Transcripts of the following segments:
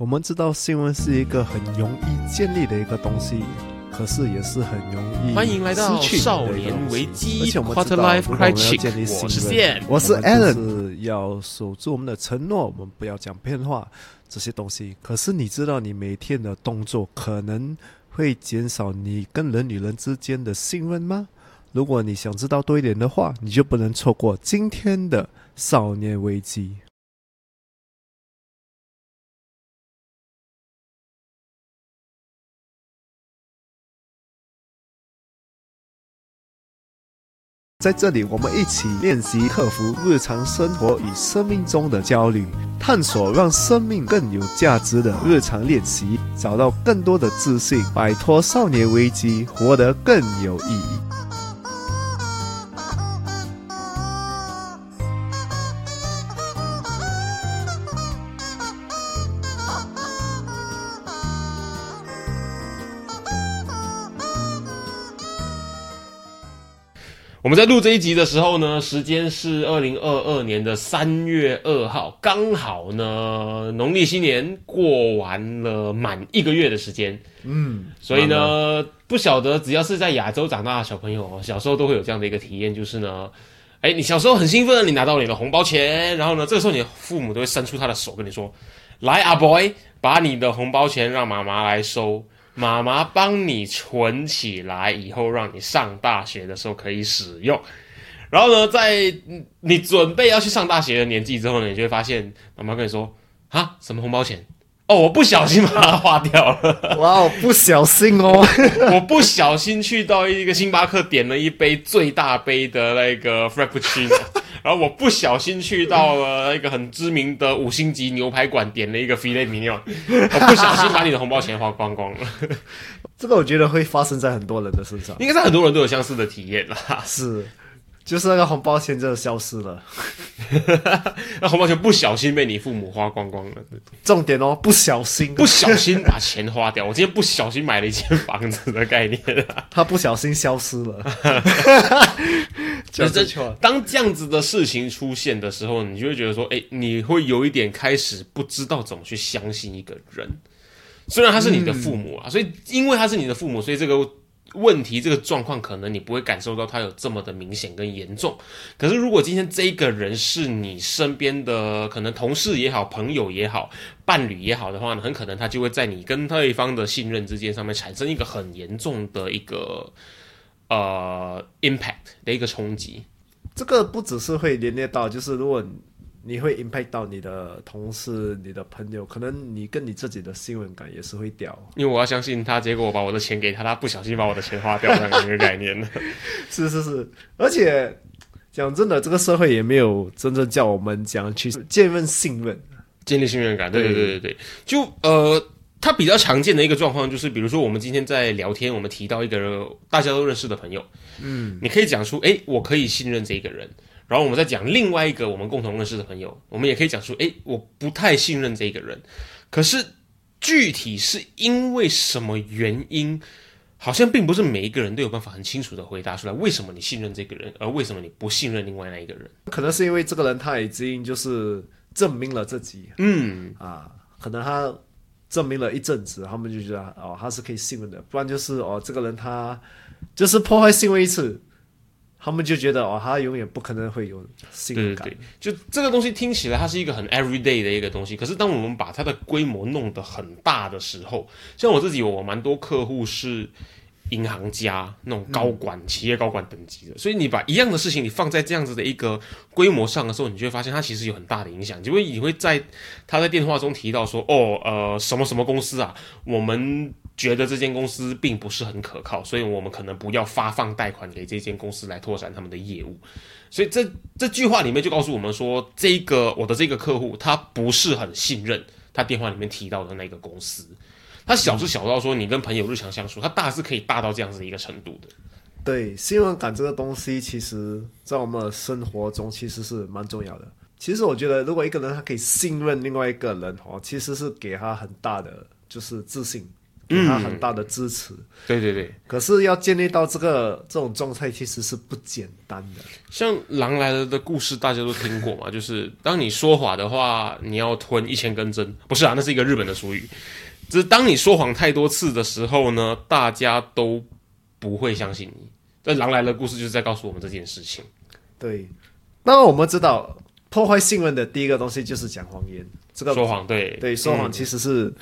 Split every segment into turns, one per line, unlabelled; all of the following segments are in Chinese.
我们知道新闻是一个很容易建立的一个东西，可是也是很容易
欢迎来到
失去的
少年危机
而且我们知
Quarter
道
Life
如果我们要
Crisis
建立
我是
Alan
是要守住我们的承诺，我们不要讲骗话这些东西。可是你知道，你每天的动作可能会减少你跟人与人之间的信任吗？如果你想知道多一点的话，你就不能错过今天的少年危机。在这里，我们一起练习克服日常生活与生命中的焦虑，探索让生命更有价值的日常练习，找到更多的自信，摆脱少年危机，活得更有意义。
我们在录这一集的时候呢，时间是二零二二年的三月二号，刚好呢农历新年过完了满一个月的时间，
嗯，
所以呢，不晓得只要是在亚洲长大的小朋友哦，小时候都会有这样的一个体验，就是呢，哎，你小时候很兴奋，你拿到你的红包钱，然后呢，这个时候你的父母都会伸出他的手跟你说：“来，啊 boy，把你的红包钱让妈妈来收。”妈妈帮你存起来，以后让你上大学的时候可以使用。然后呢，在嗯你准备要去上大学的年纪之后呢，你就会发现妈妈跟你说：“啊，什么红包钱？哦，我不小心把它花掉了。
哇哦，不小心哦，
我不小心去到一个星巴克点了一杯最大杯的那个 Frappuccino，然后我不小心去到了一个很知名的五星级牛排馆点了一个 filet mignon，我不小心把你的红包钱花光光了。
这个我觉得会发生在很多人的身上。
应该是很多人都有相似的体验啦。
是，就是那个红包钱真的消失了。
那红包钱不小心被你父母花光光了，
重点哦，不小心，
不小心把钱花掉。我今天不小心买了一间房子的概念啊。
他不小心消失了。
就
就是是
当这样子的事情出现的时候，你就会觉得说，哎、你会有一点开始不知道怎么去相信一个人。虽然他是你的父母啊，所以因为他是你的父母，所以这个问题、这个状况，可能你不会感受到它有这么的明显跟严重。可是如果今天这个人是你身边的可能同事也好、朋友也好、伴侣也好的话呢，很可能他就会在你跟对方的信任之间上面产生一个很严重的一个呃 impact 的一个冲击。
这个不只是会连累到，就是如果你会 impact 到你的同事、你的朋友，可能你跟你自己的信任感也是会掉。
因为我要相信他，结果我把我的钱给他，他不小心把我的钱花掉，这样的一个概念。
是是是，而且讲真的，这个社会也没有真正叫我们讲去建立信任。
建立信任感，对对对对对，就呃，它比较常见的一个状况就是，比如说我们今天在聊天，我们提到一个大家都认识的朋友，嗯，你可以讲出，诶，我可以信任这个人，然后我们再讲另外一个我们共同认识的朋友，我们也可以讲出，诶，我不太信任这个人，可是具体是因为什么原因？好像并不是每一个人都有办法很清楚的回答出来，为什么你信任这个人，而为什么你不信任另外那一个人？
可能是因为这个人他已经就是证明了自己
嗯，
啊，可能他证明了一阵子，他们就觉得哦他是可以信任的，不然就是哦这个人他就是破坏信任一次，他们就觉得哦他永远不可能会有信任感。
对对对，就这个东西听起来它是一个很 everyday 的一个东西，可是当我们把它的规模弄得很大的时候，像我自己，我蛮多客户是银行家那种高管、企业高管等级的，所以你把一样的事情你放在这样子的一个规模上的时候，你就会发现它其实有很大的影响，因为你会在他在电话中提到说，哦，呃，什么什么公司啊，我们觉得这间公司并不是很可靠，所以我们可能不要发放贷款给这间公司来拓展他们的业务。所以这这句话里面就告诉我们说，这个我的这个客户他不是很信任他电话里面提到的那个公司。他小是小到说你跟朋友日常相处，他大是可以大到这样子一个程度的。
对，信任感这个东西，其实在我们的生活中其实是蛮重要的。其实我觉得，如果一个人他可以信任另外一个人哦，其实是给他很大的就是自信给他很大的支持。
对对对，
可是要建立到这个这种状态，其实是不简单的。
像《狼来了》的故事，大家都听过嘛？就是当你说谎的话，你要吞一千根针，不是啊？那是一个日本的俗语。就是当你说谎太多次的时候呢，大家都不会相信你。这《狼来了》故事就是在告诉我们这件事情。
对，那我们知道破坏信任的第一个东西就是讲谎言。这个
说谎，对
对，说谎其实是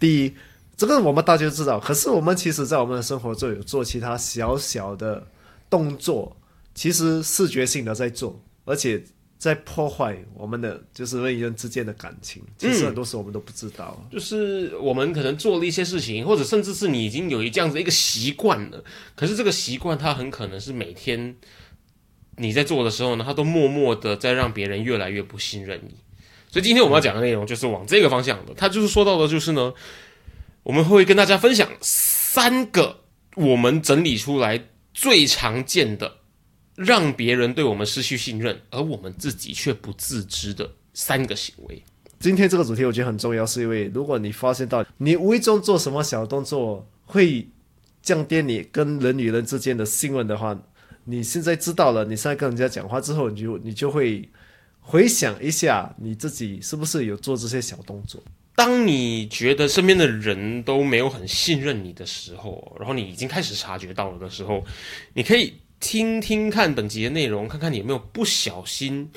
第一，这个我们大家都知道。可是我们其实，在我们的生活中有做其他小小的动作，其实视觉性的在做，而且在破坏我们的就是人与人之间的感情。其实很多时候我们都不知道。
就是我们可能做了一些事情，或者甚至是你已经有一这样子一个习惯了，可是这个习惯它很可能是每天你在做的时候呢，它都默默的在让别人越来越不信任你。所以今天我们要讲的内容就是往这个方向的。他就是说到的，就是呢，我们会跟大家分享三个我们整理出来最常见的让别人对我们失去信任，而我们自己却不自知的三个行为。
今天这个主题我觉得很重要，是因为如果你发现到你无意中做什么小动作会降低你跟人与人之间的信任的话，你现在知道了，你现在跟人家讲话之后，你就你就会。回想一下，你自己是不是有做这些小动作？
当你觉得身边的人都没有很信任你的时候，然后你已经开始察觉到了的时候，你可以听听看本集的内容，看看你有没有不小心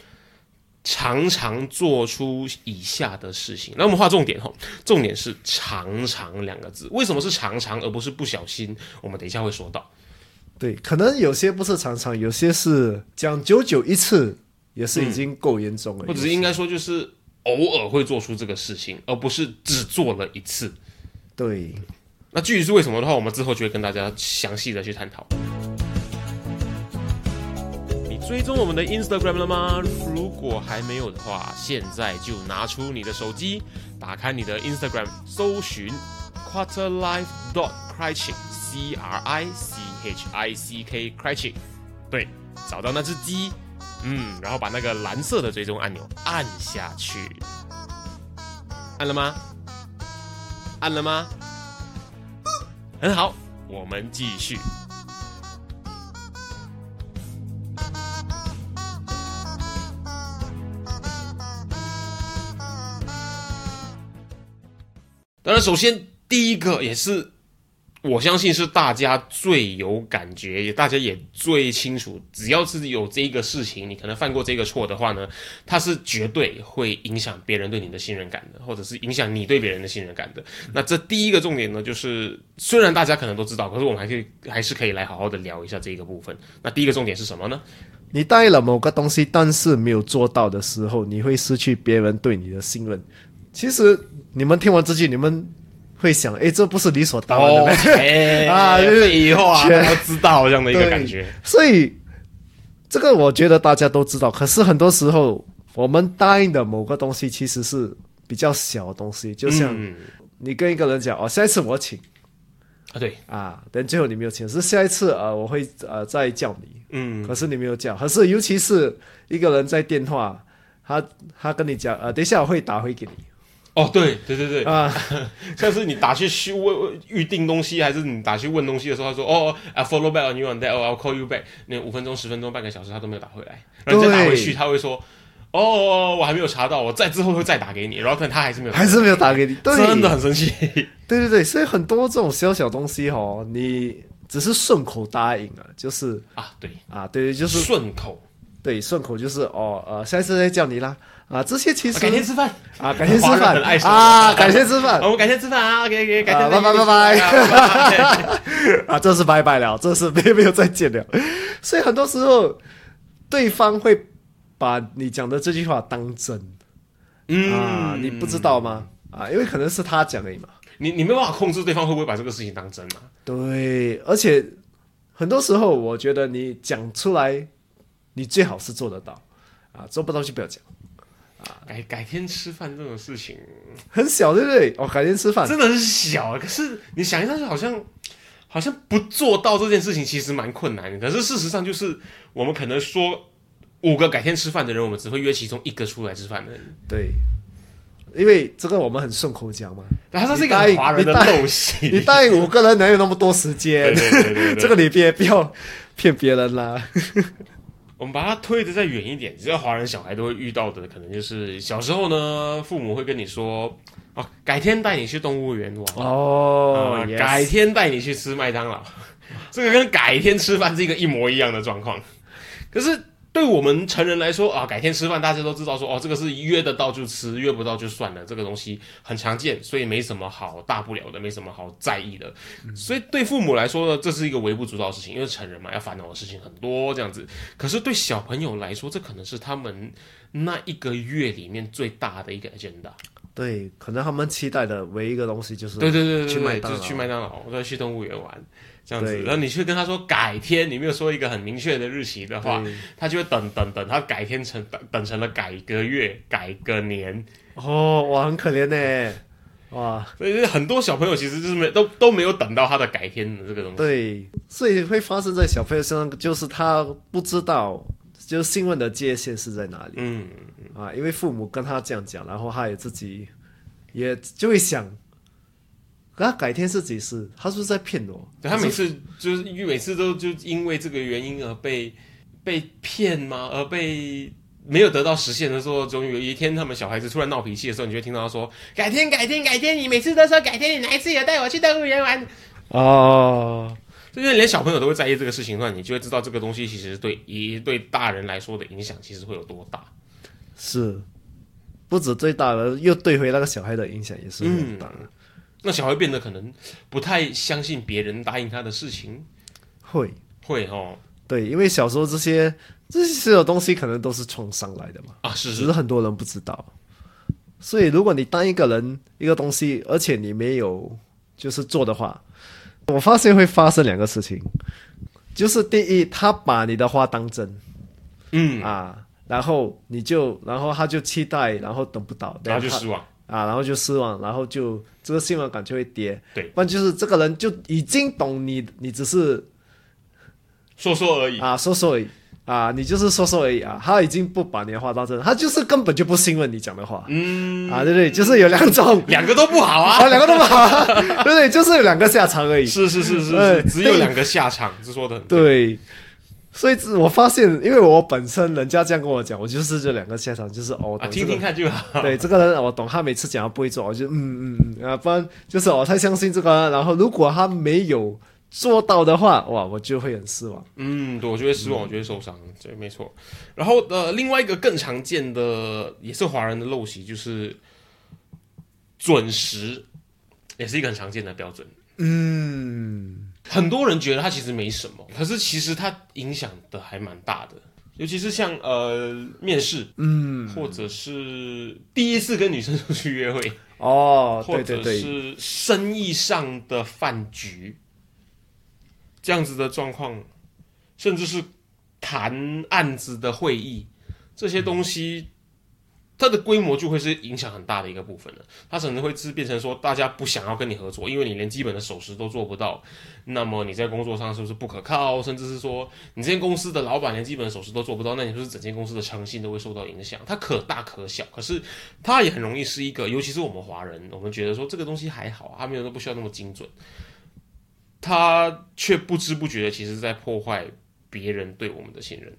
常常做出以下的事情。那我们画重点哈，重点是“常常”两个字。为什么是常常而不是不小心？我们等一下会说到。
对，可能有些不是常常，有些是讲久久一次。也是已经够严重了，
或者是应该说就是偶尔会做出这个事情，而不是只做了一次。
对，
那具体是为什么的话，我们之后就会跟大家详细的去探讨。你追踪我们的 Instagram 了吗？如果还没有的话，现在就拿出你的手机，打开你的 Instagram，搜寻 Quarterlife dot crichick c R I C H I C K crichick，对，找到那只鸡。嗯，然后把那个蓝色的追踪按钮按下去，按了吗？按了吗？很好，我们继续。当然，首先第一个也是。我相信是大家最有感觉，也大家也最清楚。只要是有这个事情，你可能犯过这个错的话呢，它是绝对会影响别人对你的信任感的，或者是影响你对别人的信任感的。那这第一个重点呢，就是虽然大家可能都知道，可是我们还可以还是可以来好好的聊一下这个部分。那第一个重点是什么呢？
你答应了某个东西，但是没有做到的时候，你会失去别人对你的信任。其实你们听完这句，你们。会想，哎，这不是理所当然的
呗？啊，就是以后啊，要知道这样的一个感觉。
所以，这个我觉得大家都知道。可是很多时候，我们答应的某个东西其实是比较小的东西。就像你跟一个人讲，哦，下一次我请
啊，对
啊，但最后你没有请，是下一次啊，我会呃再叫你。嗯，可是你没有叫。可是尤其是一个人在电话，他他跟你讲，呃，等一下我会打回给你。
哦，对对对对。啊，像是你打去去问预定东西，还是你打去问东西的时候，他说哦，I follow back on you on that，哦，I'll call you back。那五分钟、十分钟、半个小时，他都没有打回来，然后再打回去，他会说哦，我还没有查到，我再之后会再打给你，然后可能他还是没有，
还是没有打给你，对。
真的很生气。
对对对，所以很多这种小小东西哦，你只是顺口答应了，就是
啊，对。
啊，对，就是
顺口，
对，顺口就是哦，呃，下次再叫你啦。啊，这些其实
改天吃饭。
啊，改天吃饭。啊，改天吃饭，
我们改天吃饭啊，OK OK，改天
拜拜拜拜，啊，这是拜拜了，这是没没有再见了，所以很多时候对方会把你讲的这句话当真，嗯。啊，你不知道吗？啊，因为可能是他讲而已嘛，
你你没办法控制对方会不会把这个事情当真嘛？
对，而且很多时候我觉得你讲出来，你最好是做得到，啊，做不到就不要讲。
啊改改天吃饭这种事情
很小，对不对？哦，改天吃饭
真的是小，可是你想一下，就好像好像不做到这件事情，其实蛮困难的。可是事实上，就是我们可能说五个改天吃饭的人，我们只会约其中一个出来吃饭的人。
对，因为这个我们很顺口讲嘛，
然后这是一个华人的陋习。
你答应五个人哪有那么多时间？
对对对对对
这个你别不要骗别人啦。
我们把它推的再远一点，只要华人小孩都会遇到的，可能就是小时候呢，父母会跟你说，哦，改天带你去动物园玩，
哦
啊改天带你去吃麦当劳，这个跟改天吃饭是一个一模一样的状况。可是对我们成人来说啊，改天吃饭大家都知道说，哦，这个是约得到就吃，约不到就算了，这个东西很常见，所以没什么好大不了的，没什么好在意的。所以对父母来说呢，这是一个微不足道的事情，因为成人嘛，要烦恼的事情很多这样子。可是对小朋友来说，这可能是他们那一个月里面最大的一个 agenda。
对，可能他们期待的唯一一个东西就是
对对对对对，
去麦当劳
就是去麦当劳，或者去动物园玩这样子。然后你去跟他说改天，你没有说一个很明确的日期的话，
对。
他就会等等等，他改天成等等成了改个月、改个年，
哦，哇，很可怜呢，哇，
所以很多小朋友其实就是没都都没有等到他的改天的这个东西。
对，所以会发生在小朋友身上，就是他不知道，就是新闻的界限是在哪里。
嗯，
啊？因为父母跟他这样讲，然后他也自己也就会想，可他改天是几时？他是不是在骗我？
对他每次就是因为每次都就因为这个原因而被被骗吗？而被没有得到实现的时候，终于有一天他们小孩子突然闹脾气的时候，你就会听到他说：“改天，改天，改天！你每次都说改天，你哪一次有带我去动物园玩？”
哦，
就因为连小朋友都会在意这个事情的话，你就会知道这个东西其实对一对大人来说的影响其实会有多大。
是，不止最大的，又对回那个小孩的影响也是很大。
那小孩变得可能不太相信别人答应他的事情，
会，
会哦。
对，因为小时候这些这些所有东西可能都是创伤来的嘛，
啊是
只
是
是很多人不知道。所以，如果你当一个人一个东西，而且你没有就是做的话，我发现会发生两个事情，就是第一，他把你的话当真。
嗯，
啊，然后你就，然后他就期待，然后等不到，他
然后就失望。
啊，然后就失望，然后就这个信任感就会跌。
对，
不然就是这个人就已经懂你，你只是
说说而已。
啊说说而已啊，你就是说说而已啊，他已经不把你的话当真，他就是根本就不信任你讲的话。
嗯，
啊，对不对？就是有两种，
两个都不好
啊，
啊。
两个都不好啊，对不对？就是有两个下场而已。
是是是是是，只有两个下场，是说的很对。
对，所以我发现，因为我本身人家这样跟我讲，我就是这两个下场，就是哦，
听听看就好。
对这个人我懂，他每次讲他不会做，我就嗯嗯嗯啊，不然就是我太相信这个，然后如果他没有做到的话，哇，我就会很失望。
嗯，对，我就会失望，我就会受伤，对，没错。然后呃，另外一个更常见的也是华人的陋习，就是准时，也是一个很常见的标准。
嗯，
很多人觉得它其实没什么，可是其实它影响的还蛮大的，尤其是像呃面试，嗯，或者是第一次跟女生出去约会，
哦，
或者是生意上的饭局，这样子的状况，甚至是谈案子的会议，这些东西，它的规模就会是影响很大的一个部分了。它可能会是变成说，大家不想要跟你合作，因为你连基本的守时都做不到，那么你在工作上是不是不可靠？甚至是说，你这间公司的老板连基本的守时都做不到，那你是不是整间公司的诚信都会受到影响？它可大可小，可是它也很容易是一个，尤其是我们华人，我们觉得说这个东西还好，它没有都不需要那么精准，它却不知不觉的其实在破坏别人对我们的信任。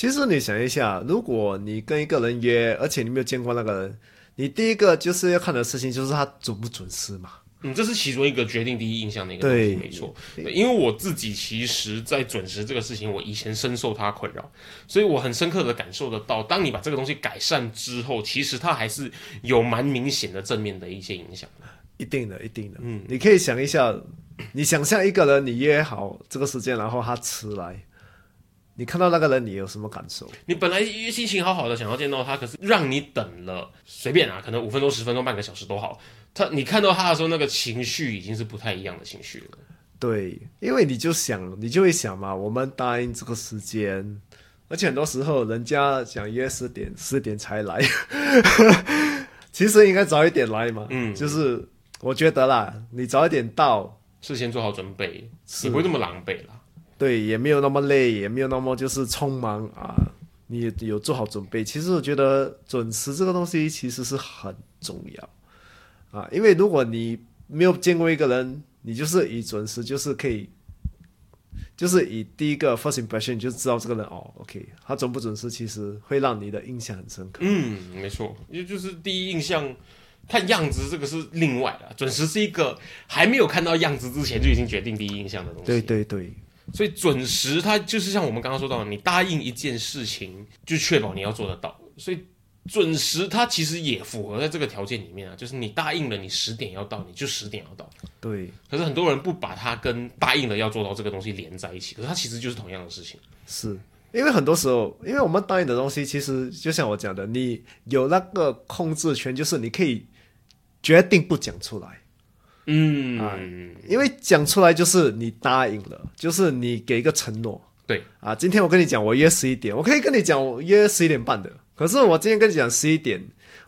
其实你想一下，如果你跟一个人约，而且你没有见过那个人，你第一个就是要看的事情就是他准不准时嘛。
嗯，这是其中一个决定第一印象的一个东西，没错。因为我自己其实，在准时这个事情，我以前深受它困扰，所以我很深刻的感受得到，当你把这个东西改善之后，其实它还是有蛮明显的正面的一些影响的。
一定的，一定的。嗯，你可以想一下，你想象一个人，你约好这个时间，然后他迟来，你看到那个人，你有什么感受？
你本来心情好好的想要见到他，可是让你等了，随便啊，可能五分钟、十分钟、半个小时都好。他你看到他的时候，那个情绪已经是不太一样的情绪了。
对，因为你就想，你就会想嘛，我们答应这个时间，而且很多时候人家想约十点，十点才来，其实应该早一点来嘛。
嗯
就是我觉得啦，你早一点到，
事先做好准备，
是
你不会那么狼狈啦。
对，也没有那么累，也没有那么就是匆忙啊，你有做好准备。其实我觉得准时这个东西其实是很重要啊，因为如果你没有见过一个人，你就是以准时就是可以，就是以第一个 first impression 就知道这个人哦，OK，他准不准时，其实会让你的印象很深刻。
嗯，没错，也就是第一印象。看样子，这个是另外的。准时是一个还没有看到样子之前就已经决定第一印象的东西。
对对对，
所以准时它就是像我们刚刚说到，你答应一件事情，就确保你要做得到。所以准时它其实也符合在这个条件里面啊，就是你答应了你十点要到，你就十点要到。
对。
可是很多人不把它跟答应了要做到这个东西连在一起，可是它其实就是同样的事情。
是。因为很多时候，因为我们答应的东西，其实就像我讲的，你有那个控制权，就是你可以决定不讲出来。
嗯
啊，因为讲出来就是你答应了，就是你给一个承诺。
对
啊，今天我跟你讲，我约十一点，我可以跟你讲我约十一点半的。可是我今天跟你讲十一点，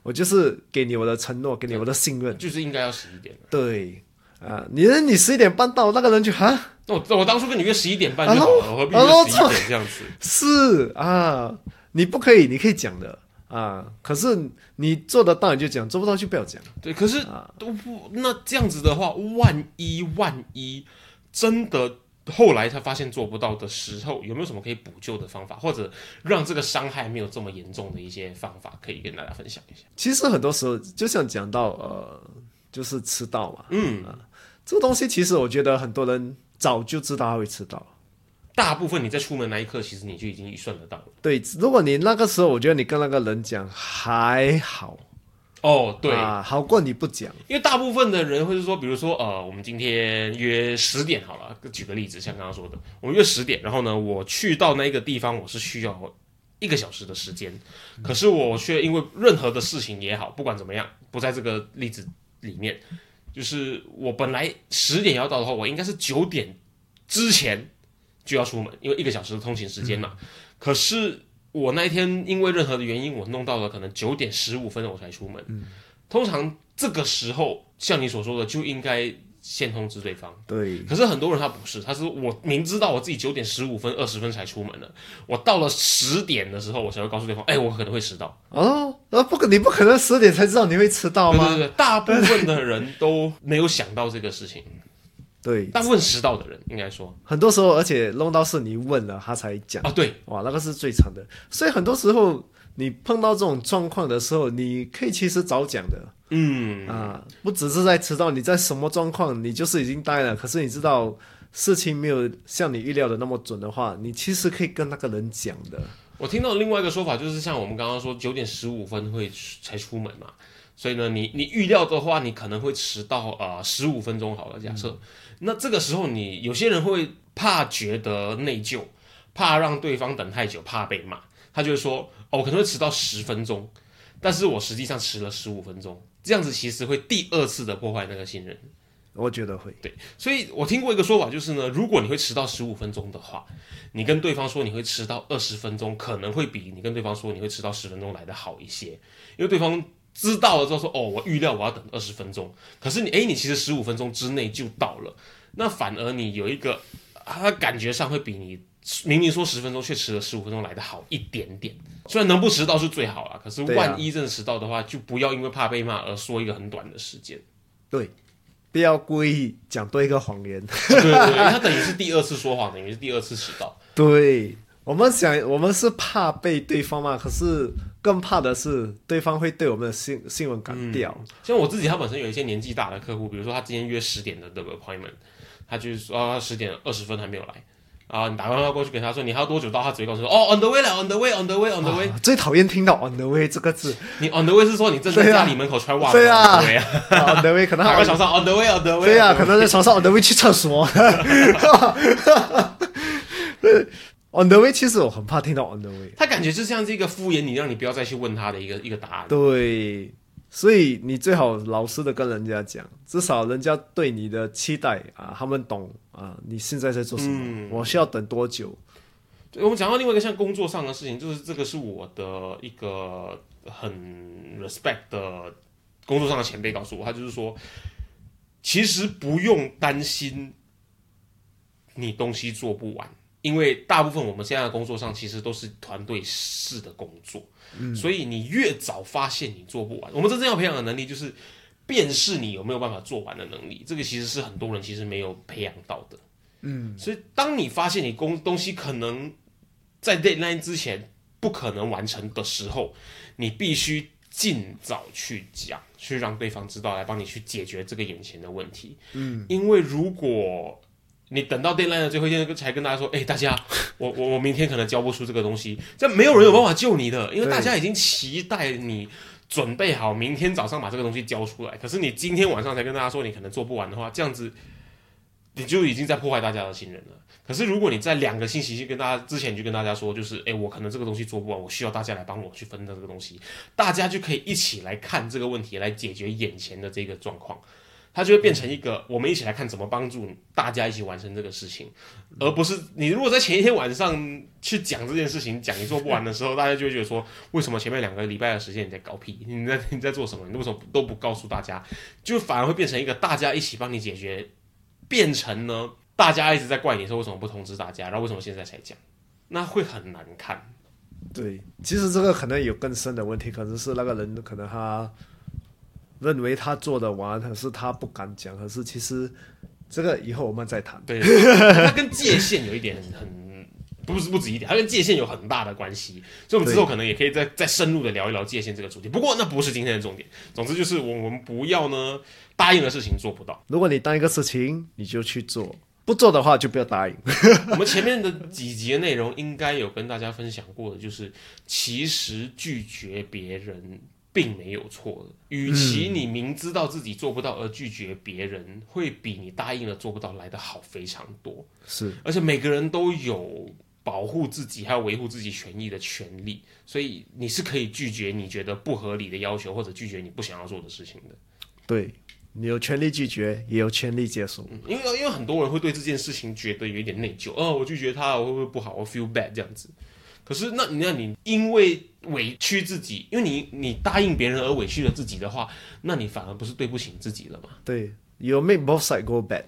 我就是给你我的承诺，给你我的信任，
就是应该要十一点。
对啊，你你十一点半到，那个人就哈。
我我当初跟你约十一点半就好了，何必约十一点这样子？
是啊，你不可以，你可以讲的啊。可是你做得到你就讲，做不到就不要讲。
对，可是都不那这样子的话，万一万一真的后来他发现做不到的时候，有没有什么可以补救的方法，或者让这个伤害没有这么严重的一些方法，可以跟大家分享一下？
其实很多时候就像讲到呃，就是迟到嘛，
嗯
啊，这个东西其实我觉得很多人。早就知道他会迟到，
大部分你在出门那一刻，其实你就已经预算得到了。
对，如果你那个时候，我觉得你跟那个人讲还好，
哦，对
啊，好过你不讲。
因为大部分的人会是说，比如说，呃，我们今天约十点好了，举个例子，像刚刚说的，我们约十点，然后呢，我去到那个地方，我是需要一个小时的时间，可是我却因为任何的事情也好，不管怎么样，不在这个例子里面。就是我本来十点要到的话，我应该是九点之前就要出门，因为一个小时的通勤时间嘛。可是我那一天因为任何的原因，我弄到了可能九点十五分我才出门。通常这个时候，像你所说的，就应该。先通知对方，
对。
可是很多人他不是，他是我明知道我自己九点十五分、二十分才出门的，我到了十点的时候，我才会告诉对方，哎，我可能会迟到。
哦，那，不可，你不可能十点才知道你会迟到吗？
对对对，大部分的人都没有想到这个事情。
对，
大部分迟到的人应该说，
很多时候，而且弄到是你问了他才讲
啊，对，
哇，那个是最长的。所以很多时候你碰到这种状况的时候，你可以其实早讲的。
嗯
啊，不只是在迟到，你在什么状况，你就是已经呆了。可是你知道事情没有像你预料的那么准的话，你其实可以跟那个人讲的。
我听到另外一个说法，就是像我们刚刚说九点十五分会才出门嘛，所以呢，你你预料的话，你可能会迟到啊十五分钟好了。假设那这个时候，你有些人会怕觉得内疚，怕让对方等太久，怕被骂，他就会说哦，我可能会迟到十分钟，但是我实际上迟了十五分钟。这样子其实会第二次的破坏那个信任，
我觉得会。
对，所以我听过一个说法，就是呢，如果你会迟到十五分钟的话，你跟对方说你会迟到二十分钟，可能会比你跟对方说你会迟到十分钟来的好一些，因为对方知道了之后说，哦，我预料我要等二十分钟，可是你，诶，你其实十五分钟之内就到了，那反而你有一个，他感觉上会比你。明明说十分钟，却迟了十五分钟来的好一点点。虽然能不迟到是最好了，可是万一真的迟到的话，就不要因为怕被骂而说一个很短的时间。
对，不要故意讲多一个谎言。
对 对对，他等于是第二次说谎，等于是第二次迟到。
对我们想，我们是怕被对方骂，可是更怕的是对方会对我们的新新闻感掉。
像我自己，他本身有一些年纪大的客户，比如说他今天约十点的这个 appointment，他就是说十点二十分还没有来。啊，你打电话过去给他说你还要多久到？他只会告诉说哦，on the way 了，on the way，on the way，on the way。
最讨厌听到 on the way 这个字。
你 on the way 是说你正在家里门口穿袜子？
对啊
，on
the way 可能
躺在床上 on the way，on the way。
对啊，可能在床上 on the way 去厕所。on the way 其实我很怕听到 on the way，
他感觉就像是一个敷衍你，让你不要再去问他的一个一个答案。
对。所以你最好老实的跟人家讲，至少人家对你的期待啊，他们懂啊，你现在在做什么？我需要等多久？
我们讲到另外一个像工作上的事情，就是这个是我的一个很 respect 的工作上的前辈告诉我，他就是说，其实不用担心你东西做不完，因为大部分我们现在的工作上其实都是团队式的工作，嗯，所以你越早发现你做不完，我们真正要培养的能力就是辨识你有没有办法做完的能力，这个其实是很多人其实没有培养到的，嗯，所以当你发现你工东西可能在 deadline 之前不可能完成的时候，你必须尽早去讲，去让对方知道，来帮你去解决这个眼前的问题。嗯，因为如果你等到 deadline 的最后一天才跟大家说，哎、大家，我我我明天可能交不出这个东西，这没有人有办法救你的，因为大家已经期待你。准备好明天早上把这个东西交出来，可是你今天晚上才跟大家说你可能做不完的话，这样子你就已经在破坏大家的信任了。可是如果你在两个星期去跟大家之前就跟大家说，就是哎，我可能这个东西做不完，我需要大家来帮我去分担这个东西，大家就可以一起来看这个问题，来解决眼前的这个状况。它就会变成一个，我们一起来看怎么帮助大家一起完成这个事情，而不是你如果在前一天晚上去讲这件事情，讲你做不完的时候，大家就觉得说，为什么前面两个礼拜的时间你在搞屁？你 在你在做什么？你为什么都不告诉大家？就反而会变成一个大家一起帮你解决，变成呢大家一直在怪你说为什么不通知大家，然后为什么现在才讲，那会很难看。
对，其实这个可能有更深的问题，可能是那个人可能他认为他做得完，可是他不敢讲，可是其实这个以后我们再谈。
对，它跟界限有一点很很不是不止一点，它跟界限有很大的关系，所以我们之后可能也可以再再深入的聊一聊界限这个主题。不过那不是今天的重点，总之就是我们不要呢答应的事情做不到。
如果你当一个事情，你就去做，不做的话就不要答应。
我们前面的几集的内容应该有跟大家分享过的，就是其实拒绝别人。并没有错的，与其你明知道自己做不到而拒绝别人，会比你答应了做不到来的好非常多。
是，
而且每个人都有保护自己还有维护自己权益的权利，所以你是可以拒绝你觉得不合理的要求，或者拒绝你不想要做的事情的。
对你有权利拒绝，也有权利接受。
嗯，因为因为很多人会对这件事情觉得有一点内疚，哦，我拒绝他，我会不会不好？我 feel bad 这样子。可是那那你因为委屈自己，因为你你答应别人而委屈了自己的话，那你反而不是对不起你自己了吗？
对，you make both side go bad。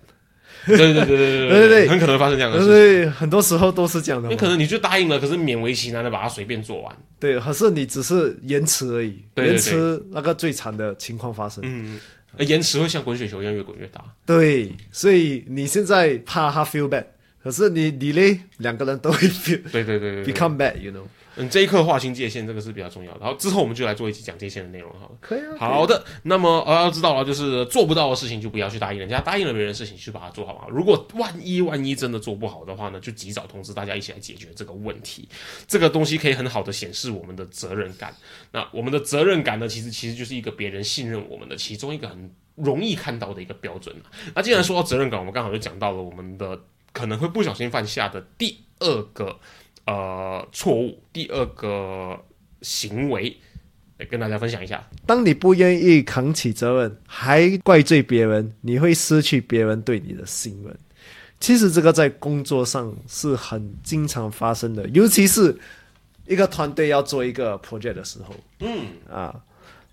对对对对对
对对
很可能发生这样的事情。
对，很多时候都是这样的
你。可能你就答应了，可是勉为其难的把它随便做完。
对，可是你只是延迟而已，
对对对
延迟那个最惨的情况发生。
嗯，而延迟会像滚雪球一样越滚越大。
对，所以你现在怕他 feel bad，可是你 delay 两个人都会 feel
对对对对对
become bad，you know。
嗯，这一刻划清界限，这个是比较重要的。然后之后我们就来做一期讲界限的内容好了。
可以啊。
好的，那么呃要知道了，就是做不到的事情就不要去答应人家，答应了别人的事情去把它做好嘛。如果万一万一真的做不好的话呢，就及早通知大家一起来解决这个问题。这个东西可以很好的显示我们的责任感。那我们的责任感呢，其实其实就是一个别人信任我们的其中一个很容易看到的一个标准啊那既然说到责任感，我们刚好就讲到了我们的可能会不小心犯下的第二个呃错误，第二个行为，来跟大家分享一下。
当你不愿意扛起责任，还怪罪别人，你会失去别人对你的信任。其实这个在工作上是很经常发生的，尤其是一个团队要做一个 project 的时候，
嗯，
啊，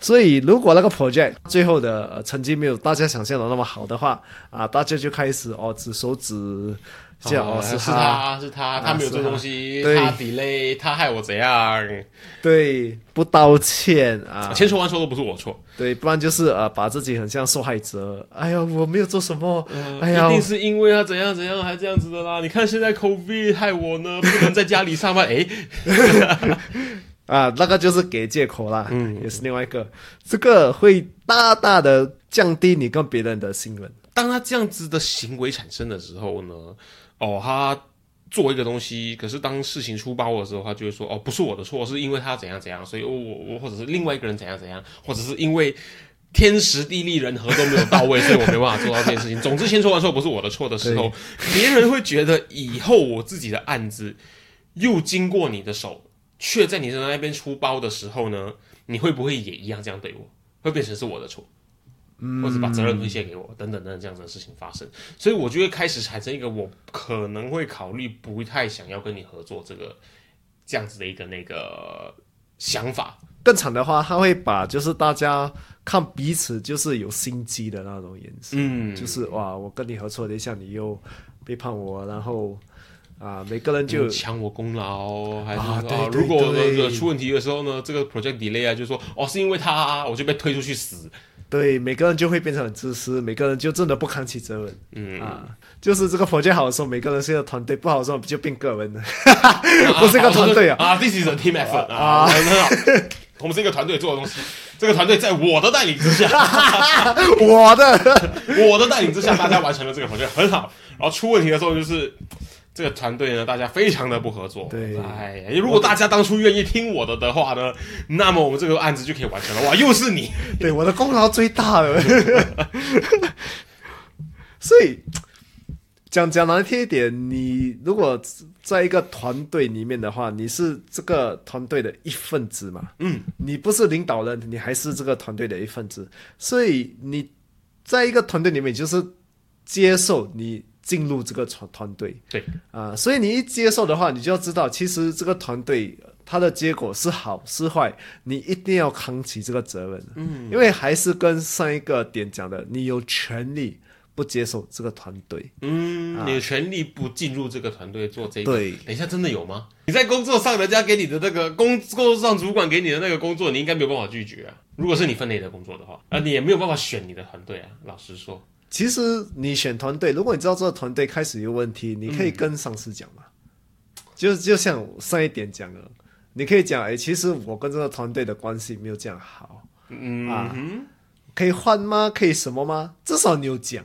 所以如果那个 project 最后的、呃、成绩没有大家想象的那么好的话，啊，大家就开始哦指手指脚、哦是
是他是他，他没有做东西，
对。
他 delay，他害我怎样？
对，不道歉啊，
千错万错都不是我错，
对，不然就是呃把自己很像受害者，哎呀我没有做什么，哎呀。
一定是因为他怎样怎样还这样子的啦。你看现在 COVID 害我呢，不能在家里上班，诶，
啊，那个就是给借口啦，嗯，也是另外一个，这个会大大的降低你跟别人的信任。
当他这样子的行为产生的时候呢，哦，他做一个东西，可是当事情出包的时候，他就会说，哦，不是我的错，是因为他怎样怎样，所以我我我或者是另外一个人怎样怎样，或者是因为天时地利人和都没有到位，所以我没办法做到这件事情。总之，先说完错不是我的错的时候，别人会觉得以后我自己的案子又经过你的手，却在你的那边出包的时候呢，你会不会也一样这样对我？会变成是我的错？或者把责任推卸给我，等等等等这样子的事情发生，所以我就会开始产生一个我可能会考虑不太想要跟你合作这个这样子的一个那个想法。
更惨的话，他会把就是大家看彼此就是有心机的那种眼神，
嗯，
就是哇，我跟你合作了一下，你又背叛我，然后啊，每个人就
就抢我功劳，还是
啊
说、
对对
如果那个出问题的时候呢，这个 project delay 啊，就说哦是因为他我就被推出去死，
对每个人就会变成很自私，每个人就真的不扛起责任。
嗯，
啊。就是这个 project 好的时候，每个人是一个团队；不好的时候就变个人。了。
啊
不是一个团队啊。
啊，this is a team effort 啊，很好，我们是一个团队做的东西，这个团队在我的带领之下，
我的。
我的带领之下，大家完成了这个 project 很好，然后出问题的时候就是。这个团队呢，大家非常的不合作。
对
哎呀，如果大家当初愿意听我的的话呢，那么我们这个案子就可以完成了。哇，又是你，
对我的功劳最大了。所以讲讲难听一点，你如果在一个团队里面的话，你是这个团队的一份子嘛？
嗯，
你不是领导人，你还是这个团队的一份子。所以你在一个团队里面，就是接受你进入这个团团队。
对
啊、所以你一接受的话，你就要知道，其实这个团队它的结果是好是坏，你一定要扛起这个责任。嗯，因为还是跟上一个点讲的，你有权利不接受这个团队。
嗯，你的权利不进入这个团队做这个。
对
等一下，真的有吗？你在工作上，人家给你的那个工工作上主管给你的那个工作，你应该没有办法拒绝啊。如果是你分内的工作的话，啊，你也没有办法选你的团队啊。老实说，
其实你选团队，如果你知道这个团队开始有问题，你可以跟上司讲嘛。就就像上一点讲的，你可以讲，哎，其实我跟这个团队的关系没有这样好，
嗯
啊，可以换吗？可以什么吗？至少你有讲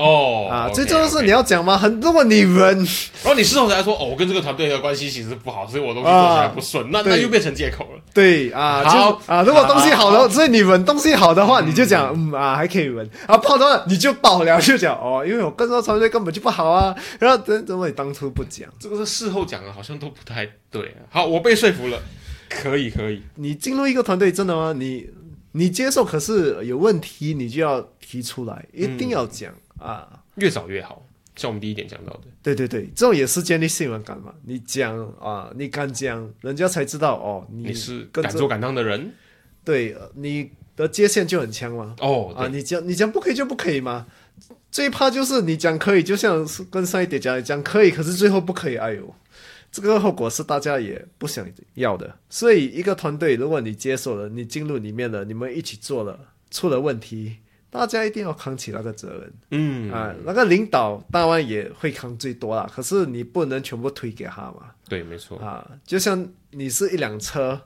哦
啊。最重要是你要讲吗？很，如果你忍，
然后你事后才说，哦，我跟这个团队的关系其实不好，所以我东西做起来不顺，那那
对
又变成借口了。
对啊，
好
就啊，如果东西好
好
的，所以你闻东西好的话，你就讲嗯啊还可以闻，啊不好的话你就爆了，就讲哦，因为我跟这个团队根本就不好啊，然后怎怎么你当初不讲？
这个是事后讲的，好像都不太对啊。好，我被说服了，可以可以。
你进入一个团队真的吗？你你接受，可是有问题你就要提出来，一定要讲、啊。
越早越好，像我们第一点讲到的，
对对对，这种也是建立信任感嘛。你讲啊，你敢讲，人家才知道哦，你
你是敢做敢当的人
对呃你的界限就很强嘛。
哦。
啊，你讲你讲不可以就不可以嘛。最怕就是你讲可以，就像是跟上一点讲讲可以，可是最后不可以，哎呦，这个后果是大家也不想要的。所以一个团队，如果你接受了，你进入里面了，你们一起做了，出了问题，大家一定要扛起那个责任。
嗯，
啊，那个领导当然也会扛最多啦，可是你不能全部推给他嘛。
对，没错。
啊，就像你是一辆车，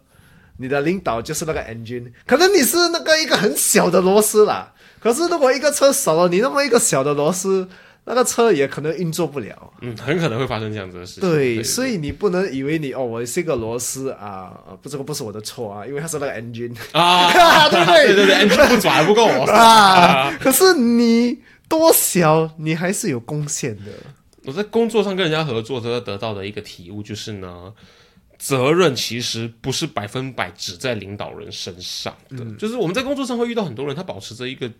你的领导就是那个 engine，可能你是那个一个很小的螺丝啦。可是如果一个车少了你那么一个小的螺丝，那个车也可能运作不了。
嗯，很可能会发生这样子的事情。
对，所以你不能以为你哦，我是一个螺丝啊，啊不，这个不是我的错啊，因为它是那个 engine
啊，
对不对
对对对，engine 不转还不够我
啊。可是你多小，你还是有贡献的。
我在工作上跟人家合作，都得到的一个体悟就是呢，责任其实不是百分百只在领导人身上的。就是我们在工作上会遇到很多人，他保持着一个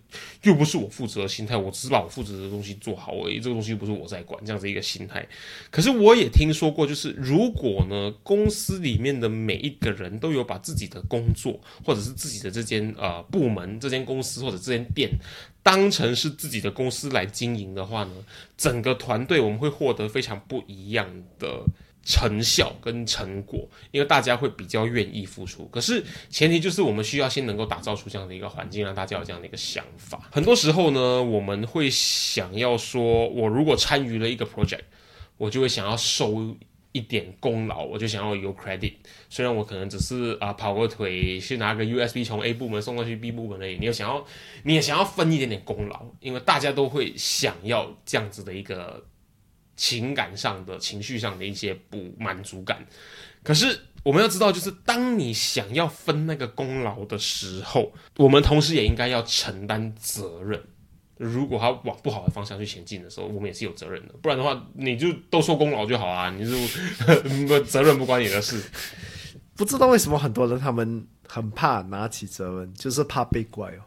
又不是我负责的心态，我只把我负责的东西做好而已，这个东西又不是我在管，这样子一个心态。可是我也听说过，就是如果呢，公司里面的每一个人都有把自己的工作，或者是自己的这间呃部门、这间公司或者这间店。当成是自己的公司来经营的话呢，整个团队我们会获得非常不一样的成效跟成果，因为大家会比较愿意付出。可是前提就是我们需要先能够打造出这样的一个环境，让大家有这样的一个想法。很多时候呢，我们会想要说，我如果参与了一个 project，我就会想要收。一点功劳，我就想要有 credit。虽然我可能只是啊、跑个腿去拿个 USB 从 A 部门送过去 B 部门而已，你又想要，你也想要分一点点功劳，因为大家都会想要这样子的一个情感上的、情绪上的一些不满足感。可是我们要知道，就是当你想要分那个功劳的时候，我们同时也应该要承担责任。如果他往不好的方向去前进的时候，我们也是有责任的。不然的话，你就都说功劳就好啊，你就责任不关你的事。
不知道为什么很多人他们很怕拿起责任，就是怕被怪哦。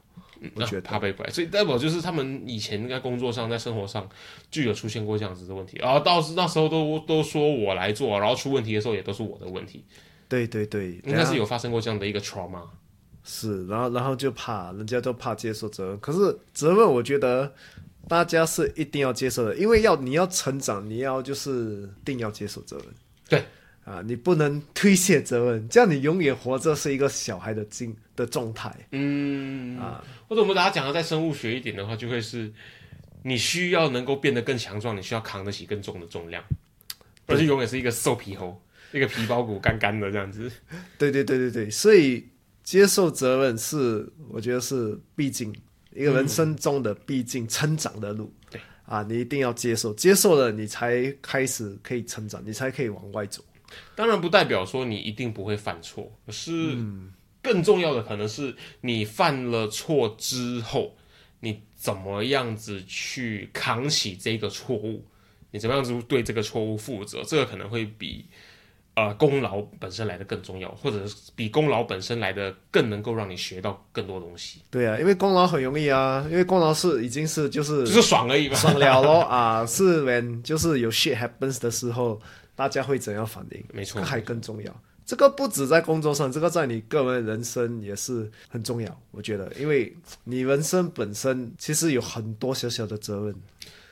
我觉得
怕被怪，所以代表就是他们以前在工作上、在生活上就有出现过这样子的问题，然后到时那时候都都说我来做，然后出问题的时候也都是我的问题，
对对对，
应该是有发生过这样的一个 trauma。
是，然后然后就怕，人家都怕接受责任。可是责任，我觉得大家是一定要接受的，因为要你要成长，你要就是定要接受责任。
对
啊，你不能推卸责任，这样你永远活着是一个小孩的境的状态
嗯，
啊。
或者我们大家讲的再生物学一点的话，就会是你需要能够变得更强壮，你需要扛得起更重的重量，而且永远是一个瘦皮猴，一个皮包骨干干的这样子。
对对对对对，所以接受责任是我觉得是必经一个人生中的必经成长的路。
对
啊，你一定要接受，接受了你才开始可以成长，你才可以往外走。
当然不代表说你一定不会犯错，可是更重要的可能是你犯了错之后，你怎么样子去扛起这个错误，你怎么样子对这个错误负责，这个可能会比呃功劳本身来的更重要，或者是比功劳本身来的更能够让你学到更多东西，
对啊，因为功劳很容易啊，因为功劳是已经是就是
就是爽而已嘛。
爽了咯啊，是 when 就是有 shit happens 的时候，大家会怎样反应？
没错
这个还更重要。这个不止在工作上，这个在你个人人生也是很重要。我觉得，因为你人生本身其实有很多小小的责任。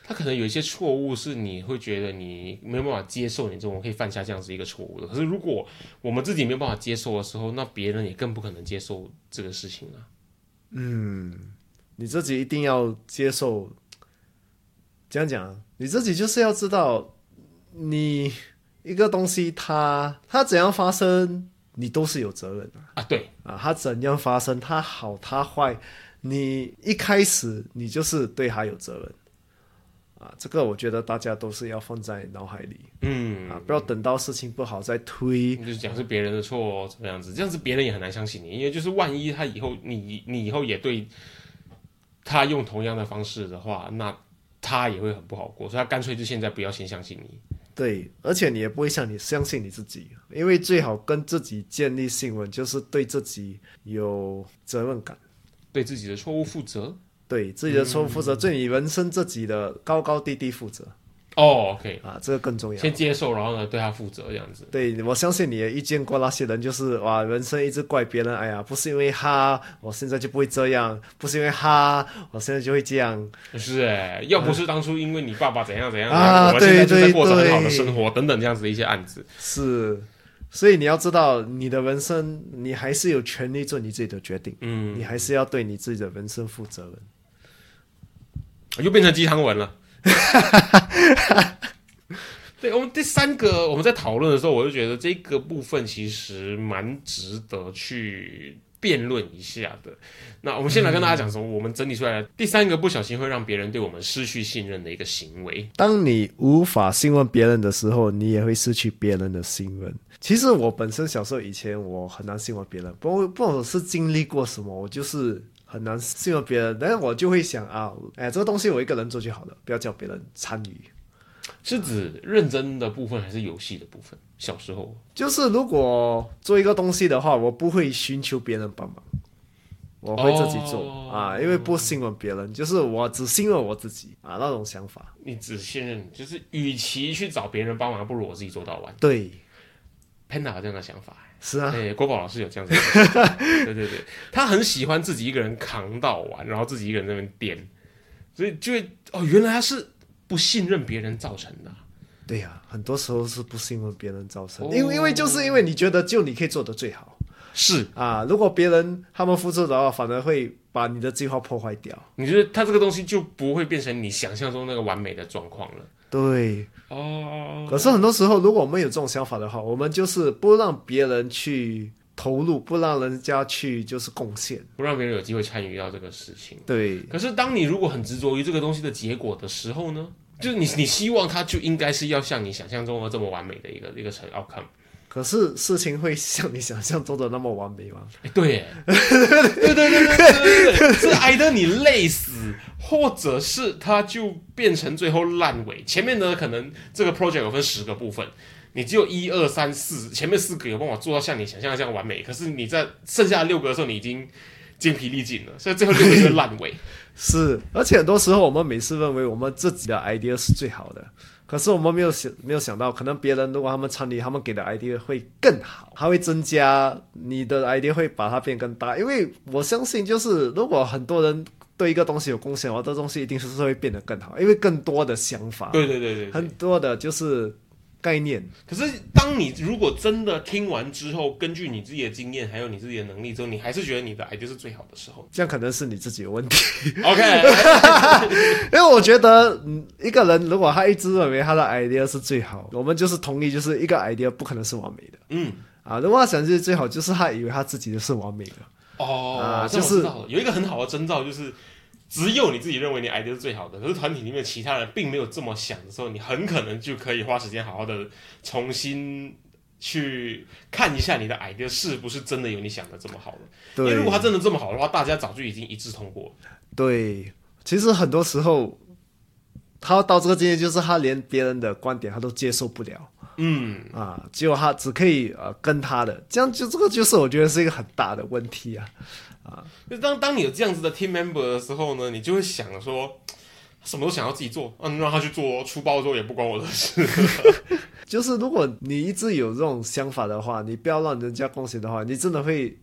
他可能有一些错误是你会觉得你没有办法接受，你这种可以犯下这样子一个错误的。可是如果我们自己没有办法接受的时候，那别人也更不可能接受这个事情啊。
你自己一定要接受。这样讲啊？你自己就是要知道，你一个东西它它怎样发生，你都是有责任的。
啊，对，
啊，它怎样发生，它好它坏，你一开始你就是对它有责任啊。这个我觉得大家都是要放在脑海里
嗯，
啊，不要等到事情不好再推。
就是讲是别人的错，怎么样子？这样子别人也很难相信你，因为就是万一他以后你你以后也对他用同样的方式的话，那他也会很不好过，所以他干脆就现在不要先相信你。
对，而且你也不会像你相信你自己，因为最好跟自己建立信任，就是对自己有责任感，
对自己的错误负责。
对自己的错误负责，对你人生自己的高高低低负责
哦，OK，
啊，这个更重要。
先接受，然后呢对他负责，这样子。
对，我相信你也遇见过那些人，就是哇，人生一直怪别人，哎呀，不是因为他，我现在就不会这样；不是因为他，我现在就会这样。
是哎，要不是当初因为你爸爸怎样怎样，
啊
我们现在就在
对
过着很好的
对
生活，等等这样子的一些案子。
是，所以你要知道，你的人生，你还是有权利做你自己的决定，
嗯，
你还是要对你自己的人生负责任。
又变成鸡汤文了。对我们第三个，我们在讨论的时候，我就觉得这个部分其实蛮值得去辩论一下的。那我们先来跟大家讲什么，我们整理出来的第三个不小心会让别人对我们失去信任的一个行为。
当你无法信任别人的时候，你也会失去别人的信任。其实我本身小时候以前我很难信任别人，不不管是经历过什么，我就是很难信任别人。但是我就会想啊，哎，这个东西我一个人做就好了，不要叫别人参与。
是指认真的部分还是游戏的部分？小时候，
就是如果做一个东西的话，我不会寻求别人帮忙，我会自己做、
哦
啊，因为不信任别人，就是我只信任我自己啊那种想法。
你只信任，就是与其去找别人帮忙，不如我自己做到完。
对
，Panda 有这样的想法。
是啊，
对，国宝老师有这样子 对对对，他很喜欢自己一个人扛到完，然后自己一个人在那边颠，所以就会哦，原来他是不信任别人造成的啊、
对呀、很多时候是不信任别人造成，
哦。
因为因为就是因为你觉得就你可以做的最好。
是，
啊，如果别人他们付出的话，反而会把你的计划破坏掉。
你觉得他这个东西就不会变成你想象中那个完美的状况了。
对，
哦，
可是很多时候，如果我们有这种想法的话，我们就是不让别人去投入，不让人家去就是贡献。
不让别人有机会参与到这个事情。
对，
可是当你如果很执着于这个东西的结果的时候呢？就是你，你希望它就应该是要像你想象中的这么完美的一个一个成 outcome。
可是事情会像你想象中的那么完美吗？
哎，对耶，对对对对对对对，是挨得你累死，或者是它就变成最后烂尾。前面呢，可能这个 project 有分十个部分，你只有一二三四，前面四个有办法做到像你想象的这样完美，可是你在剩下六个的时候，你已经精疲力尽了，所以最后六个就是烂尾。
是，而且很多时候我们每次认为我们自己的 idea 是最好的，可是我们没有想没有想到，可能别人如果他们参与，他们给的 idea 会更好，它会增加你的 idea 会把它变更大。因为我相信，就是如果很多人对一个东西有贡献的话，这东西一定是会变得更好，因为更多的想法，
对对对对对
很多的就是概念，
可是，当你如果真的听完之后，根据你自己的经验，还有你自己的能力之后，你还是觉得你的 idea 是最好的时候
这样可能是你自己有问题。
OK，
因为我觉得，嗯，一个人如果他一直认为他的 idea 是最好，我们就是同意，就是一个 idea 不可能是完美的
嗯，
啊。如果他想是最好，就是他以为他自己的是完美的。
哦，
就是
有一个很好的征兆，就是只有你自己认为你 idea 是最好的，可是团体里面其他人并没有这么想的时候，你很可能就可以花时间好好的重新。去看一下你的 idea 是不是真的有你想的这么好了？因为
对
如果它真的这么好的话，大家早就已经一致通过了。
对，其实很多时候，他到这个境界，就是他连别人的观点他都接受不了
嗯，
啊，只有他只可以呃跟他的，这样就这个就是我觉得是一个很大的问题啊。
就当当你有这样子的 team member 的时候呢，你就会想说，什么都想要自己做，嗯、让他去做，出包之后也不关我的事。
就是如果你一直有这种想法的话，你不要让人家贡献的话，你真的会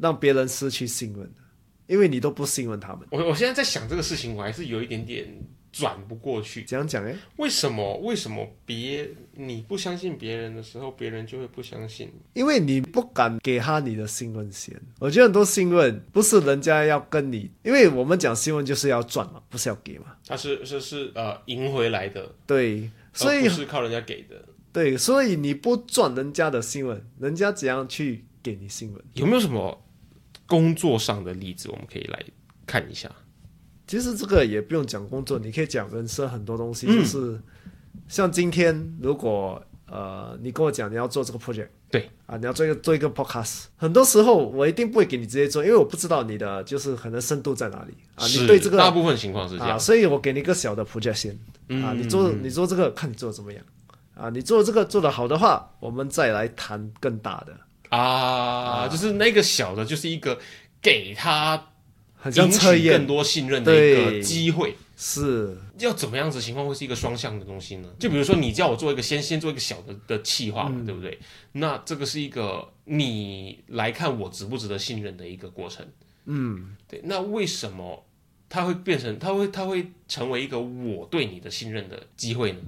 让别人失去信任的，因为你都不信任他们。
我我现在在想这个事情，我还是有一点点转不过去。
怎样讲哎，
为什么？为什么别你不相信别人的时候，别人就会不相信你？
因为你不敢给他你的信任先。我觉得很多信任不是人家要跟你，因为我们讲信任就是要赚嘛，不是要给嘛。
他是是是呃赢回来的，
对，所以
不是靠人家给的。
对，所以你不赚人家的新闻，人家怎样去给你新闻？
有没有什么工作上的例子，我们可以来看一下？
其实这个也不用讲工作，你可以讲人生很多东西，
嗯。
就是像今天如果呃你跟我讲你要做这个 project，
对。
啊，你要做一个做一个 podcast，很多时候我一定不会给你直接做，因为我不知道你的就是可能深度在哪里啊，
是
你对这个
大部分情况是这
啊，
样。
所以我给你一个小的 project 先啊，
嗯。
你做你做这个看你做的怎么样啊，你做这个做的好的话，我们再来谈更大的，
啊，就是那个小的，就是一个给他
很像
引起
测验
更，多信任的一个机会。
是
要怎么样子情况会是一个双向的东西呢？就比如说你叫我做一个先先做一个小的的企划嘛，对不对？那这个是一个你来看我值不值得信任的一个过程。嗯，对。那为什么它会变成它会它会成为一个我对你的信任的机会呢？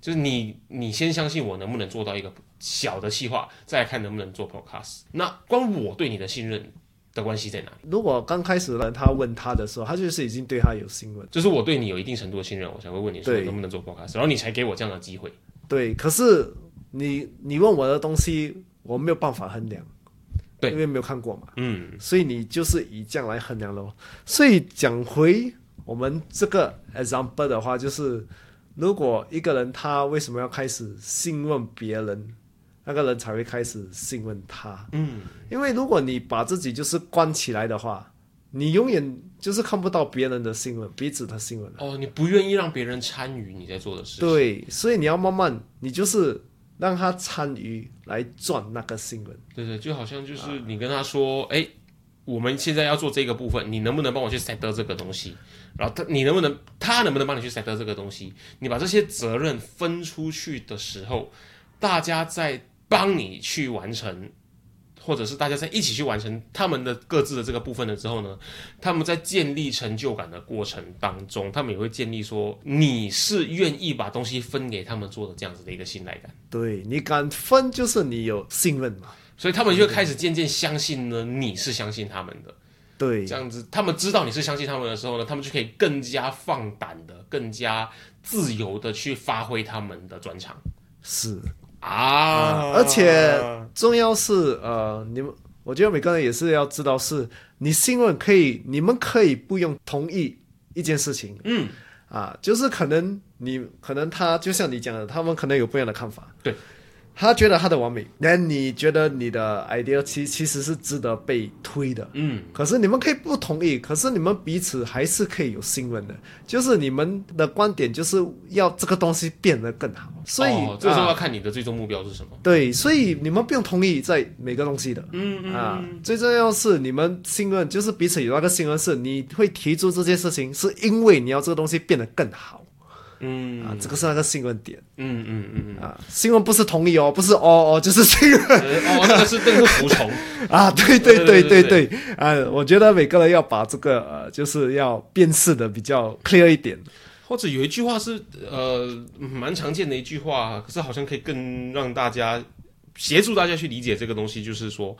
就是你你先相信我能不能做到一个小的企划，再来看能不能做 podcast。那关我对你的信任的关系在哪里？
如果刚开始呢，他问他的时候，他就是已经对他有信任。
就是我对你有一定程度的信任，我才会问你说
对
能不能做 podcast，然后你才给我这样的机会。
对，可是你你问我的东西，我没有办法衡量，
对
因为没有看过嘛，
嗯，
所以你就是以这样来衡量咯。所以讲回我们这个 example 的话，就是如果一个人他为什么要开始信任别人，那个人才会开始信任他。
嗯，
因为如果你把自己就是关起来的话，你永远就是看不到别人的信任，彼此的信任。
哦，你不愿意让别人参与你在做的事情。
对，所以你要慢慢，你就是让他参与来赚那个新闻。
对对，就好像就是你跟他说，哎、我们现在要做这个部分，你能不能帮我去 set 这个东西？然后他，你能不能，他能不能帮你去 set 这个东西？你把这些责任分出去的时候，大家在帮你去完成，或者是大家在一起去完成他们的各自的这个部分了之后呢，他们在建立成就感的过程当中，他们也会建立说你是愿意把东西分给他们做的这样子的一个信赖感。
对你敢分，就是你有信任嘛。
所以他们就会开始渐渐相信呢，你是相信他们的，
对
这样子，他们知道你是相信他们的时候呢，他们就可以更加放胆的、更加自由的去发挥他们的专长
是，
啊
而且重要是呃，你们我觉得每个人也是要知道是，你信任可以，你们可以不用同意一件事情
嗯，
啊，就是可能你可能他就像你讲的，他们可能有不一样的看法。
对。
他觉得他的完美，那你觉得你的 idea 其其实是值得被推的，
嗯，
可是你们可以不同意，可是你们彼此还是可以有信任的，就是你们的观点就是要这个东西变得更好，所以、
哦、这个时候
啊。
要看你的最终目标是什么。
对，所以你们不用同意在每个东西的，
嗯嗯
啊，最重要是你们信任，就是彼此有那个信任，是你会提出这件事情，是因为你要这个东西变得更好，
嗯。
啊，这个是那个新闻点。
嗯嗯嗯嗯，
啊，新闻不是同意哦，不是哦哦，就是信任
呃哦，那个是那个服从，
啊，对对对
对。对
对对啊，我觉得每个人要把这个呃，就是要辨识的比较 clear 一点。
或者有一句话是呃蛮常见的一句话，可是好像可以更让大家协助大家去理解这个东西，就是说。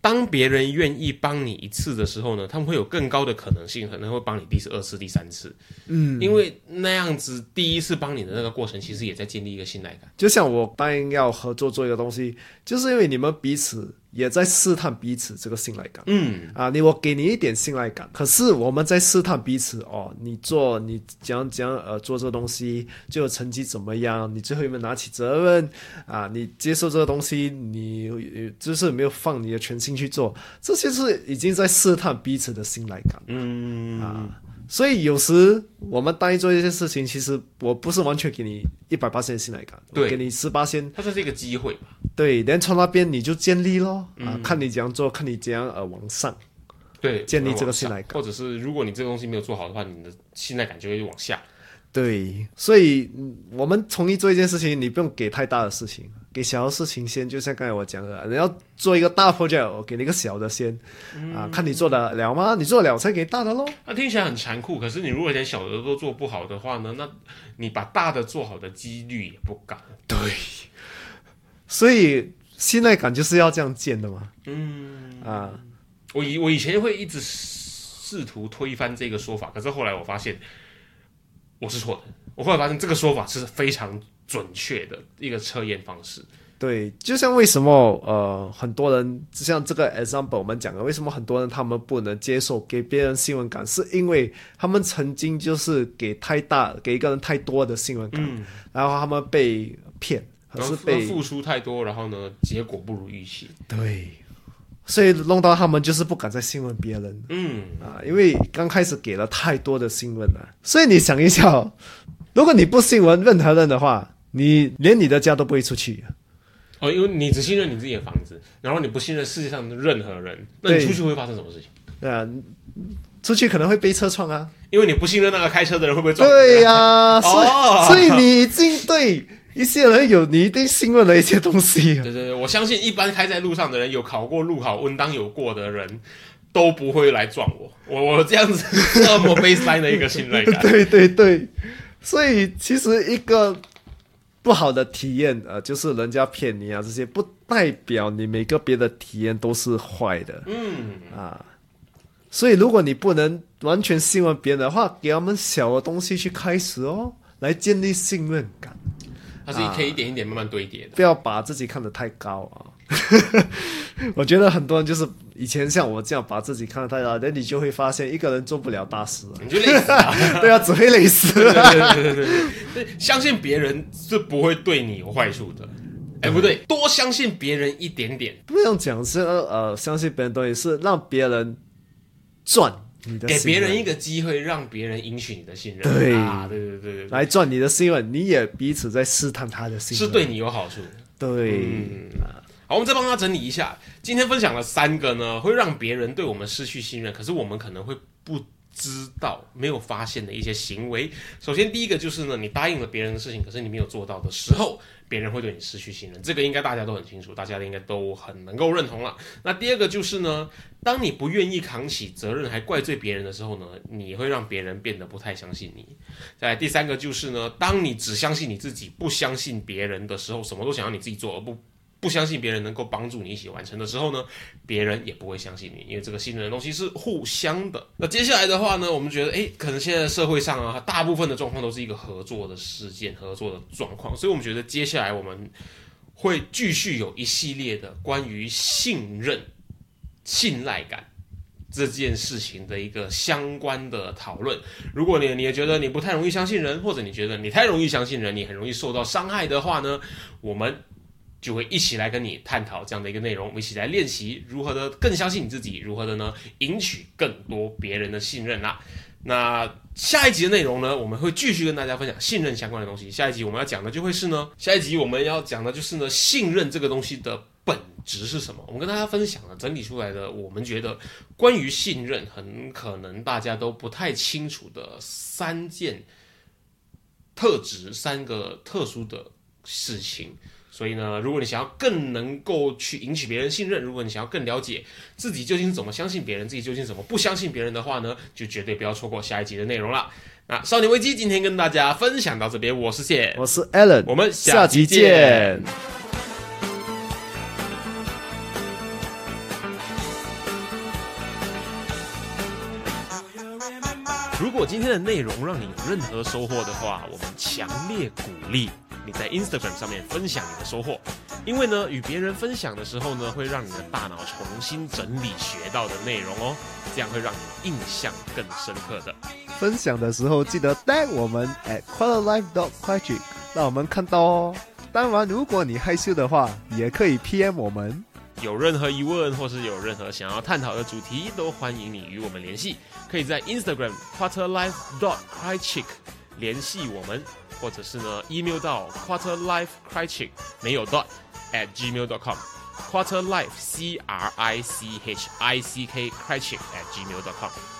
当别人愿意帮你一次的时候呢，他们会有更高的可能性，可能会帮你第二次、第三次。嗯，因为那样子第一次帮你的那个过程，其实也在建立一个信赖感。
就像我答应要合作做一个东西，就是因为你们彼此也在试探彼此这个信赖感。
嗯，
啊，你我给你一点信赖感，可是我们在试探彼此哦。你做你讲讲呃做这个东西，最后成绩怎么样？你最后有没有拿起责任啊？你接受这个东西，你呃就是有没有放你的全心去做？这些是已经在试探彼此的信赖感。
嗯
啊，所以有时我们答应做一件事情，其实我不是完全给你一百八千信赖感，
对
我给你十八千，
它这是一个机会嘛？
对，然后从那边你就建立咯，啊，看你怎样做，看你怎样呃往上。
对，
建立这个信赖感
或者是如果你这个东西没有做好的话，你的信赖感就会往下。
对，所以嗯我们同意做一件事情，你不用给太大的事情，给小的事情先。就像刚才我讲的，你要做一个大 project，我给你一个小的先，啊，看你做得了吗？你做得了才给大的喽。
那听起来很残酷，可是你如果连小的都做不好的话呢，那你把大的做好的几率也不高。
对，所以信赖感就是要这样建的嘛。
嗯，
啊，
我以我以前会一直试图推翻这个说法，可是后来我发现我是错的。我后来发现这个说法是非常准确的一个测验方式。
对，就像为什么呃很多人像这个 example 我们讲的，为什么很多人他们不能接受给别人信任感，是因为他们曾经就是给太大给一个人太多的信任感，
嗯，
然后他们被骗，还
然后
是被
付出太多，然后呢，结果不如预期。
对，所以弄到他们就是不敢再信任别人
嗯，
啊，因为刚开始给了太多的信任了。所以你想一下哦，如果你不信任任何人的话，你连你的家都不会出去。
哦，因为你只信任你自己的房子，然后你不信任世界上的任何人，那你出去会发生什么事情？
对啊，出去可能会被车撞啊。
因为你不信任那个开车的人会不会撞你？
对呀、所以、
哦
所以你已经对一些人有你一定信任的一些东西。
对对对，我相信一般开在路上的人，有考过路考、温当有过的人，都不会来撞我。我我这样子 这么 baseline 的一个信任感，
对对对，所以其实一个不好的体验，呃，就是人家骗你啊，这些不代表你每个别的体验都是坏的
嗯，
啊。所以如果你不能完全信任别人的话，给他们小的东西去开始哦，来建立信任感，
它是可以一点一点慢慢堆叠的。
不要把自己看得太高啊。我觉得很多人就是以前像我这样把自己看得太大，那你就会发现一个人做不了大事、啊。
你就累死啊！
对啊，只会累死。
对对对对相信别人是不会对你有坏处的。哎，不对，多相信别人一点点，
不用讲是呃，相信别人东西是让别人赚你的
给，别人一个机会，让别人赢取你的信任。
对
啊，对对对对对，
来赚你的信任，你也彼此在试探他的信任，
是对你有好处。
对、
嗯好，我们再帮他整理一下。今天分享了三个呢，会让别人对我们失去信任，可是我们可能会不知道、没有发现的一些行为。首先，第一个就是呢，你答应了别人的事情，可是你没有做到的时候，别人会对你失去信任。这个应该大家都很清楚，大家应该都很能够认同了。那第二个就是呢，当你不愿意扛起责任，还怪罪别人的时候呢，你会让别人变得不太相信你。再第三个就是呢，当你只相信你自己，不相信别人的时候，什么都想要你自己做，而不不相信别人能够帮助你一起完成的时候呢，别人也不会相信你，因为这个信任的东西是互相的。那接下来的话呢，我们觉得，诶，可能现在社会上啊，大部分的状况都是一个合作的事件、合作的状况，所以我们觉得接下来我们会继续有一系列的关于信任、信赖感。这件事情的一个相关的讨论。如果你你也觉得你不太容易相信人，或者你觉得你太容易相信人，你很容易受到伤害的话呢，我们就会一起来跟你探讨这样的一个内容，我们一起来练习如何的更相信你自己，如何的呢赢取更多别人的信任啦。那下一集的内容呢，我们会继续跟大家分享信任相关的东西。下一集我们要讲的就会是呢，下一集我们要讲的就是呢，信任这个东西的本质是什么？我们跟大家分享了整理出来的，我们觉得关于信任很可能大家都不太清楚的三件特质、三个特殊的事情。所以呢，如果你想要更能够去引起别人信任，如果你想要更了解自己究竟怎么相信别人，自己究竟怎么不相信别人的话呢，就绝对不要错过下一集的内容了。那少年危机今天跟大家分享到这边，我是谢，
我是 Alan，
我们
下
集
集见。
如果今天的内容让你有任何收获的话，我们强烈鼓励你在 Instagram 上面分享你的收获，因为呢，与别人分享的时候呢，会让你的大脑重新整理学到的内容哦，这样会让你印象更深刻的。
分享的时候记得 tag 我们 at quarterlife dot q u a t r i c 让我们看到哦。当然，如果你害羞的话，也可以 PM 我们。
有任何疑问或是有任何想要探讨的主题，都欢迎你与我们联系。可以在 Instagram quarterlife dot crychick 联系我们，或者是呢 email 到 quarterlife crychick 没有 dot at gmail dot com quarterlife c r i c h i c k crychick at gmail dot com。